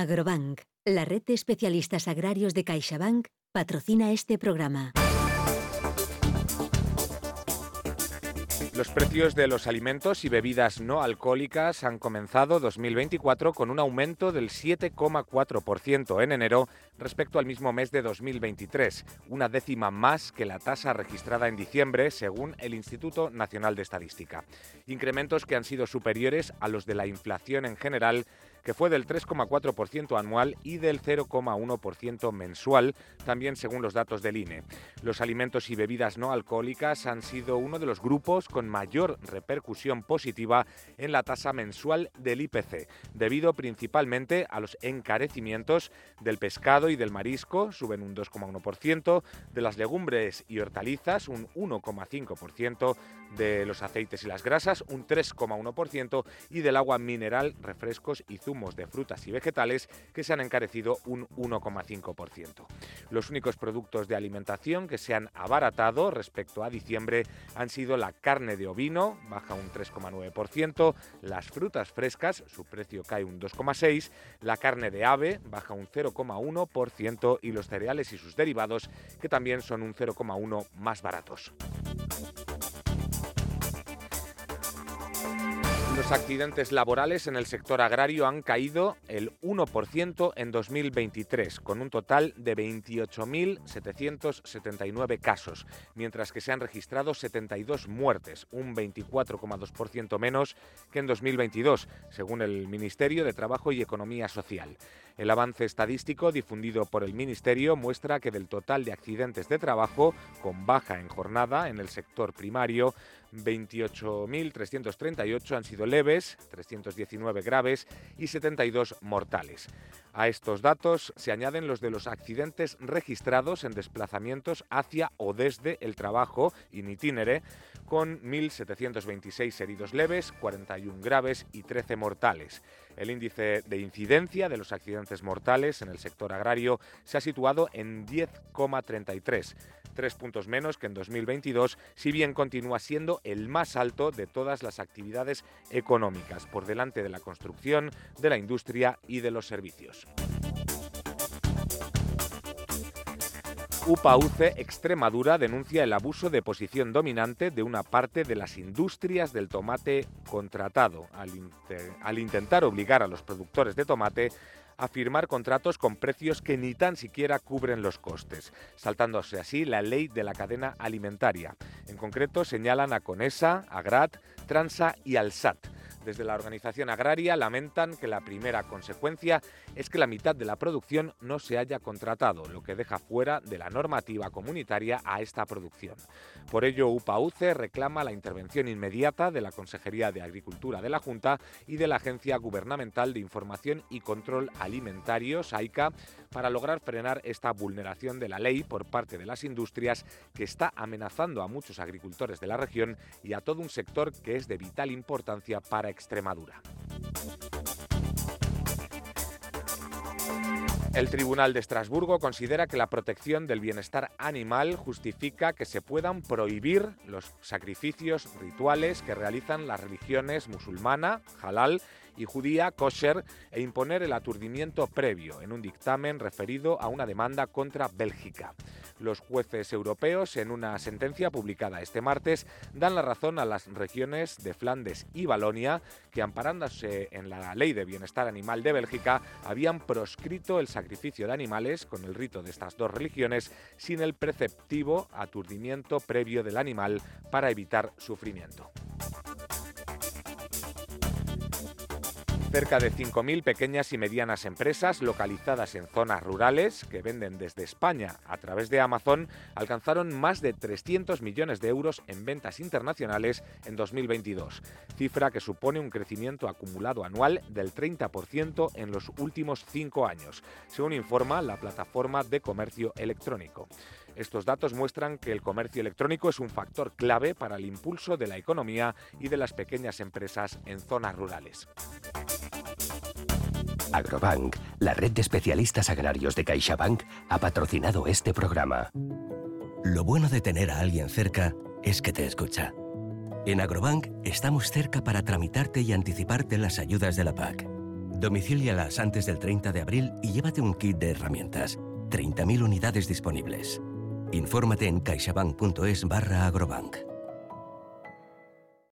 Agrobank, la red de especialistas agrarios de CaixaBank, patrocina este programa. Los precios de los alimentos y bebidas no alcohólicas han comenzado 2024 con un aumento del 7,4% en enero respecto al mismo mes de 2023, una décima más que la tasa registrada en diciembre, según el Instituto Nacional de Estadística. Incrementos que han sido superiores a los de la inflación en general que fue del 3,4% anual y del 0,1% mensual, también según los datos del INE. Los alimentos y bebidas no alcohólicas han sido uno de los grupos con mayor repercusión positiva en la tasa mensual del IPC, debido principalmente a los encarecimientos del pescado y del marisco, suben un 2,1%, de las legumbres y hortalizas un 1,5%, de los aceites y las grasas un 3,1% y del agua mineral, refrescos y zumos de frutas y vegetales que se han encarecido un 1,5%. Los únicos productos de alimentación que se han abaratado respecto a diciembre han sido la carne de ovino, baja un 3,9%, las frutas frescas, su precio cae un 2,6%, la carne de ave, baja un 0,1% y los cereales y sus derivados, que también son un 0,1% más baratos. Los accidentes laborales en el sector agrario han caído el 1% en 2023, con un total de 28.779 casos, mientras que se han registrado 72 muertes, un 24,2% menos que en 2022, según el Ministerio de Trabajo y Economía Social. El avance estadístico difundido por el Ministerio muestra que del total de accidentes de trabajo con baja en jornada en el sector primario, 28.338 han sido leves, 319 graves y 72 mortales. A estos datos se añaden los de los accidentes registrados en desplazamientos hacia o desde el trabajo in itinere, con 1.726 heridos leves, 41 graves y 13 mortales. El índice de incidencia de los accidentes mortales en el sector agrario se ha situado en 10,33 tres puntos menos que en 2022, si bien continúa siendo el más alto de todas las actividades económicas, por delante de la construcción, de la industria y de los servicios. UPAUCE Extremadura denuncia el abuso de posición dominante de una parte de las industrias del tomate contratado al, intentar obligar a los productores de tomate a firmar contratos con precios que ni tan siquiera cubren los costes, saltándose así la ley de la cadena alimentaria. En concreto señalan a Conesa, Agrat, Transa y Alsat desde la organización agraria lamentan que la primera consecuencia es que la mitad de la producción no se haya contratado, lo que deja fuera de la normativa comunitaria a esta producción. Por ello, UPAUCE reclama la intervención inmediata de la Consejería de Agricultura de la Junta y de la Agencia Gubernamental de Información y Control Alimentario, SAICA, para lograr frenar esta vulneración de la ley por parte de las industrias que está amenazando a muchos agricultores de la región y a todo un sector que es de vital importancia para Extremadura. El Tribunal de Estrasburgo considera que la protección del bienestar animal justifica que se puedan prohibir los sacrificios rituales que realizan las religiones musulmana, halal, y judía kosher e imponer el aturdimiento previo en un dictamen referido a una demanda contra Bélgica. Los jueces europeos, en una sentencia publicada este martes, dan la razón a las regiones de Flandes y Valonia, que amparándose en la ley de bienestar animal de Bélgica, habían proscrito el sacrificio de animales con el rito de estas dos religiones sin el preceptivo aturdimiento previo del animal para evitar sufrimiento. Cerca de 5.000 pequeñas y medianas empresas localizadas en zonas rurales que venden desde España a través de Amazon alcanzaron más de 300 millones de euros en ventas internacionales en 2022, cifra que supone un crecimiento acumulado anual del 30% en los últimos cinco años, según informa la plataforma de comercio electrónico. Estos datos muestran que el comercio electrónico es un factor clave para el impulso de la economía y de las pequeñas empresas en zonas rurales. Agrobank, la red de especialistas agrarios de CaixaBank, ha patrocinado este programa. Lo bueno de tener a alguien cerca es que te escucha. En Agrobank estamos cerca para tramitarte y anticiparte las ayudas de la PAC Domicílialas antes del 30 de abril y llévate un kit de herramientas. 30.000 unidades disponibles. Infórmate en caixabank.es barra agrobank.